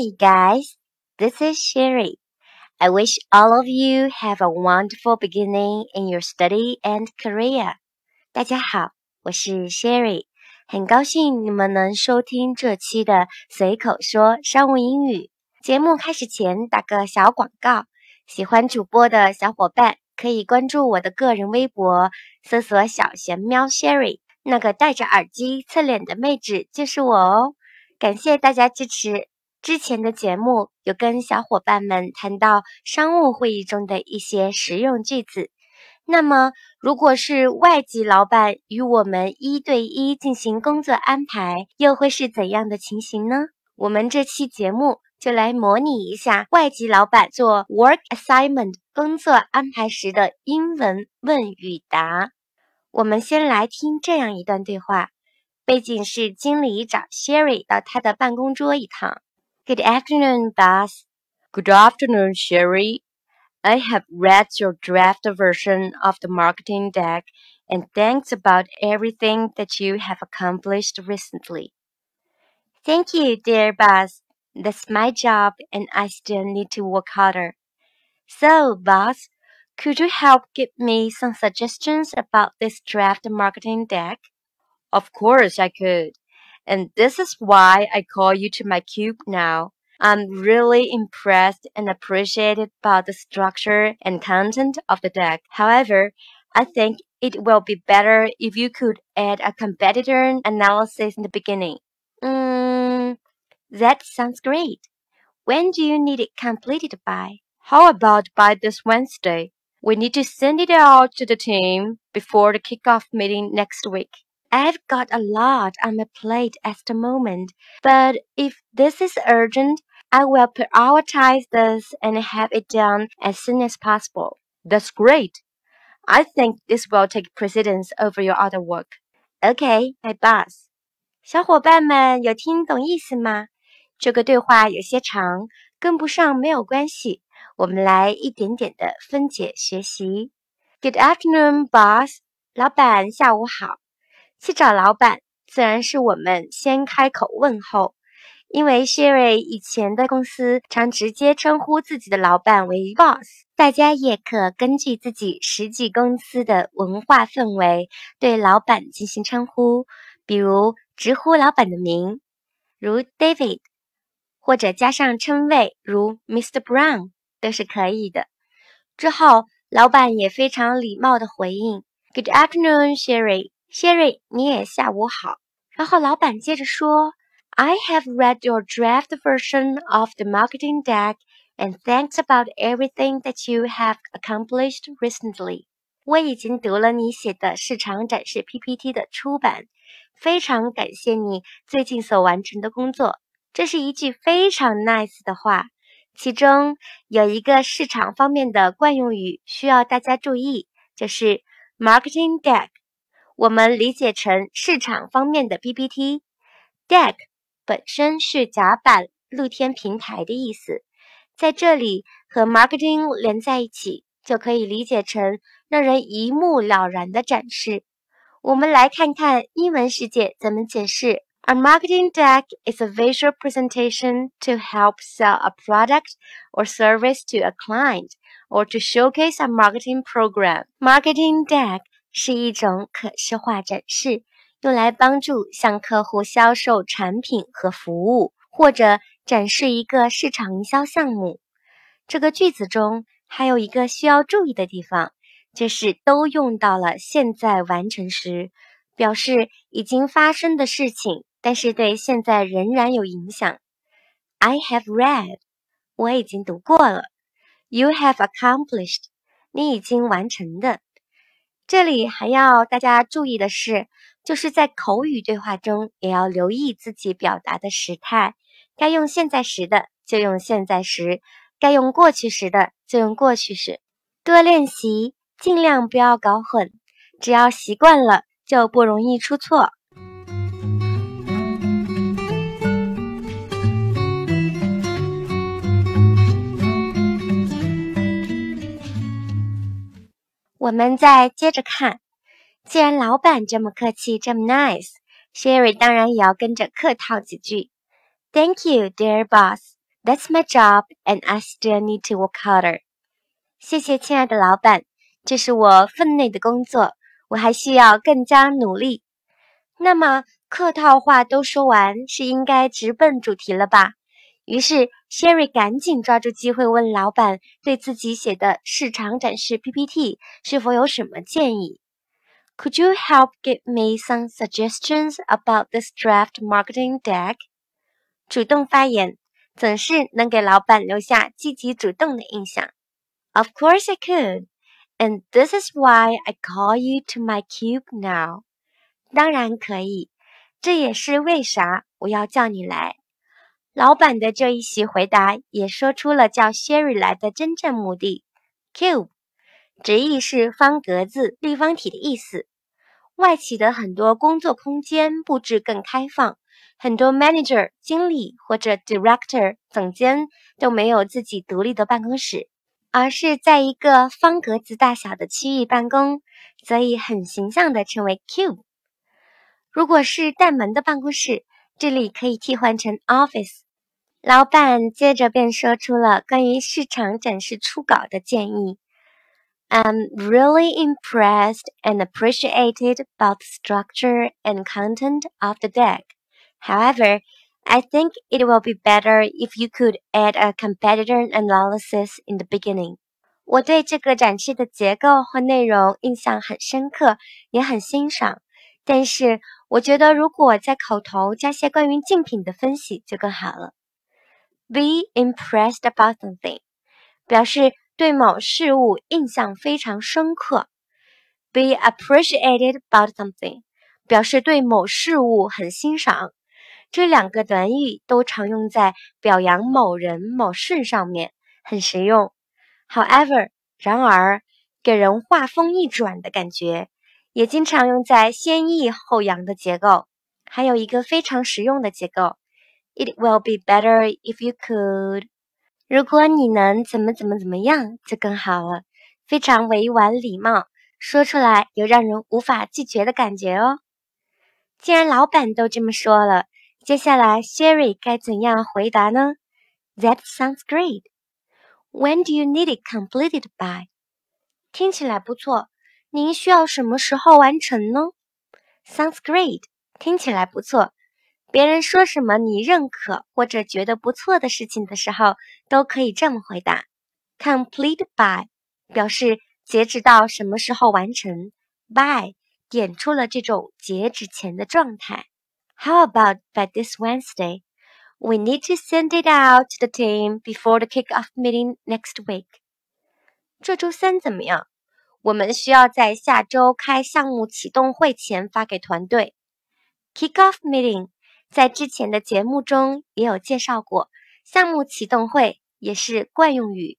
Hey guys. This is Sherry. I wish all of you have a wonderful beginning in your study and career. 大家好，我是 Sherry，很高兴你们能收听这期的随口说商务英语。节目开始前打个小广告，喜欢主播的小伙伴可以关注我的个人微博，搜索“小贤喵 Sherry”，那个戴着耳机侧脸的妹纸就是我哦。感谢大家支持。之前的节目有跟小伙伴们谈到商务会议中的一些实用句子。那么，如果是外籍老板与我们一对一进行工作安排，又会是怎样的情形呢？我们这期节目就来模拟一下外籍老板做 work assignment 工作安排时的英文问与答。我们先来听这样一段对话，背景是经理找 Sherry 到他的办公桌一趟。Good afternoon, boss. Good afternoon, Sherry. I have read your draft version of the marketing deck and thanks about everything that you have accomplished recently. Thank you, dear boss. That's my job and I still need to work harder. So, boss, could you help give me some suggestions about this draft marketing deck? Of course I could. And this is why I call you to my cube now. I'm really impressed and appreciated by the structure and content of the deck. However, I think it will be better if you could add a competitor analysis in the beginning. Mm, that sounds great. When do you need it completed by? How about by this Wednesday? We need to send it out to the team before the kickoff meeting next week. I've got a lot on my plate at the moment, but if this is urgent, I will prioritize this and have it done as soon as possible. That's great. I think this will take precedence over your other work. Okay, my boss. 小伙伴们有听懂意思吗？这个对话有些长，跟不上没有关系，我们来一点点的分解学习。Good afternoon, boss. 老板，下午好。 去找老板，自然是我们先开口问候。因为 Sherry 以前的公司常直接称呼自己的老板为 boss，大家也可根据自己实际公司的文化氛围对老板进行称呼，比如直呼老板的名，如 David，或者加上称谓如 Mr. Brown 都是可以的。之后，老板也非常礼貌的回应：“Good afternoon, Sherry。” Sherry，你也下午好。然后老板接着说：“I have read your draft version of the marketing deck, and thanks about everything that you have accomplished recently。”我已经读了你写的市场展示 PPT 的初版，非常感谢你最近所完成的工作。这是一句非常 nice 的话，其中有一个市场方面的惯用语需要大家注意，就是 marketing deck。我们理解成市场方面的 PPT，deck 本身是甲板、露天平台的意思，在这里和 marketing 连在一起，就可以理解成让人一目了然的展示。我们来看看英文世界怎么解释：A marketing deck is a visual presentation to help sell a product or service to a client or to showcase a marketing program. Marketing deck 是一种可视化展示，用来帮助向客户销售产品和服务，或者展示一个市场营销项目。这个句子中还有一个需要注意的地方，就是都用到了现在完成时，表示已经发生的事情，但是对现在仍然有影响。I have read，我已经读过了。You have accomplished，你已经完成的。这里还要大家注意的是，就是在口语对话中也要留意自己表达的时态，该用现在时的就用现在时，该用过去时的就用过去时。多练习，尽量不要搞混，只要习惯了，就不容易出错。我们再接着看，既然老板这么客气，这么 nice，Sherry 当然也要跟着客套几句。Thank you, dear boss. That's my job, and I still need to work harder. 谢谢，亲爱的老板，这是我分内的工作，我还需要更加努力。那么客套话都说完，是应该直奔主题了吧？于是 Sherry 赶紧抓住机会问老板，对自己写的市场展示 PPT 是否有什么建议？Could you help give me some suggestions about this draft marketing deck？主动发言总是能给老板留下积极主动的印象。Of course I could, and this is why I call you to my cube now. 当然可以，这也是为啥我要叫你来。 老板的这一席回答也说出了叫 Sherry 来的真正目的。Cube，直译是方格子、立方体的意思。外企的很多工作空间布置更开放，很多 manager、经理或者 director、总监都没有自己独立的办公室，而是在一个方格子大小的区域办公，所以很形象的称为 Cube。如果是带门的办公室，这里可以替换成 office。老板接着便说出了关于市场展示初稿的建议。I'm really impressed and appreciated about the structure and content of the deck. However, I think it will be better if you could add a competitor analysis in the beginning. 我对这个展示的结构和内容印象很深刻，也很欣赏。但是 我觉得，如果在口头加些关于竞品的分析就更好了。Be impressed about something，表示对某事物印象非常深刻。Be appreciated about something，表示对某事物很欣赏。这两个短语都常用在表扬某人某事上面，很实用。However，然而，给人话锋一转的感觉。也经常用在先抑后扬的结构，还有一个非常实用的结构：It will be better if you could。如果你能怎么怎么怎么样，就更好了。非常委婉礼貌，说出来有让人无法拒绝的感觉哦。既然老板都这么说了，接下来 Sherry 该怎样回答呢？That sounds great. When do you need it completed by？听起来不错。您需要什么时候完成呢？Sounds great，听起来不错。别人说什么你认可或者觉得不错的事情的时候，都可以这么回答。Complete by 表示截止到什么时候完成，by 点出了这种截止前的状态。How about by this Wednesday? We need to send it out to the team before the kick-off meeting next week. 这周三怎么样？我们需要在下周开项目启动会前发给团队。Kick-off meeting 在之前的节目中也有介绍过，项目启动会也是惯用语。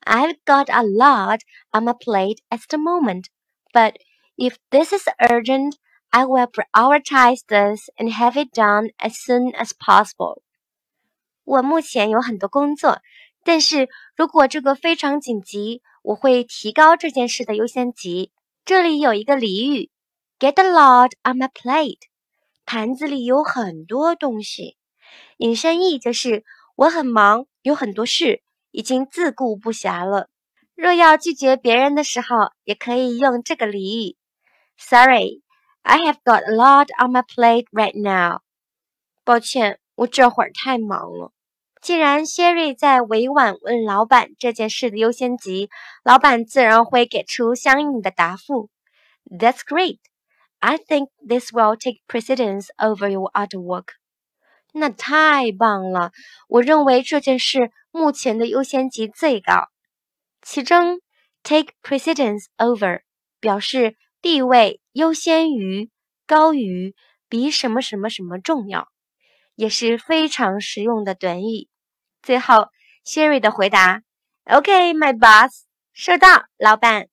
I've got a lot on my plate at the moment, but if this is urgent, I will prioritize this and have it done as soon as possible. 我目前有很多工作， 但是如果这个非常紧急，我会提高这件事的优先级。这里有一个俚语：get a lot on my plate，盘子里有很多东西。引申义就是我很忙，有很多事，已经自顾不暇了。若要拒绝别人的时候，也可以用这个俚语：Sorry，I have got a lot on my plate right now。抱歉，我这会儿太忙了。既然 Sherry 在委婉问老板这件事的优先级，老板自然会给出相应的答复。That's great. I think this will take precedence over your other work. 那太棒了！我认为这件事目前的优先级最高。其中，take precedence over 表示地位优先于、高于、比什么什么什么重要，也是非常实用的短语。最后，Sherry 的回答：“OK，my boss，收到，老板。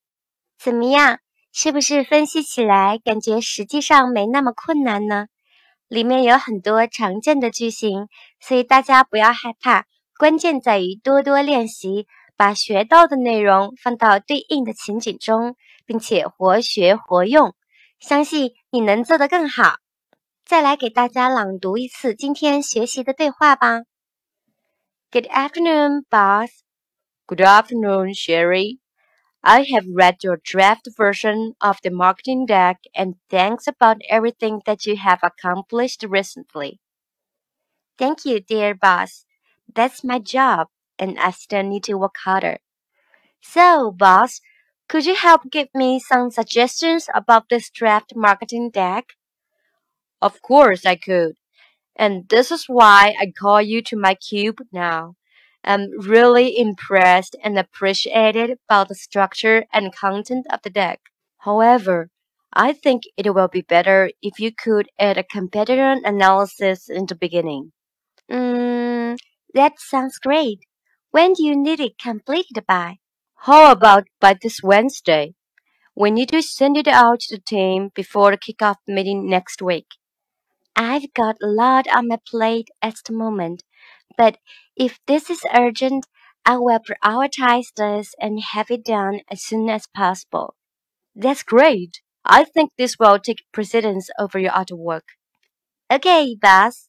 怎么样？是不是分析起来感觉实际上没那么困难呢？里面有很多常见的句型，所以大家不要害怕。关键在于多多练习，把学到的内容放到对应的情景中，并且活学活用。相信你能做得更好。”再来给大家朗读一次今天学习的对话吧。Good afternoon, boss. Good afternoon, Sherry. I have read your draft version of the marketing deck and thanks about everything that you have accomplished recently. Thank you, dear boss. That's my job, and I still need to work harder. So, boss, could you help give me some suggestions about this draft marketing deck? Of course I could. And this is why I call you to my cube now. I'm really impressed and appreciated about the structure and content of the deck. However, I think it will be better if you could add a competitor analysis in the beginning. Mm, that sounds great. When do you need it completed by? How about by this Wednesday? We need to send it out to the team before the kickoff meeting next week. I've got a lot on my plate at the moment, but if this is urgent, I will prioritize this and have it done as soon as possible. That's great. I think this will take precedence over your other work. Okay, boss.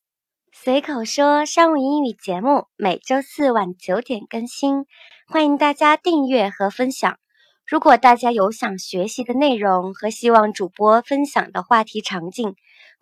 随口说商务英语节目每周四晚九点更新，欢迎大家订阅和分享。如果大家有想学习的内容和希望主播分享的话题场景，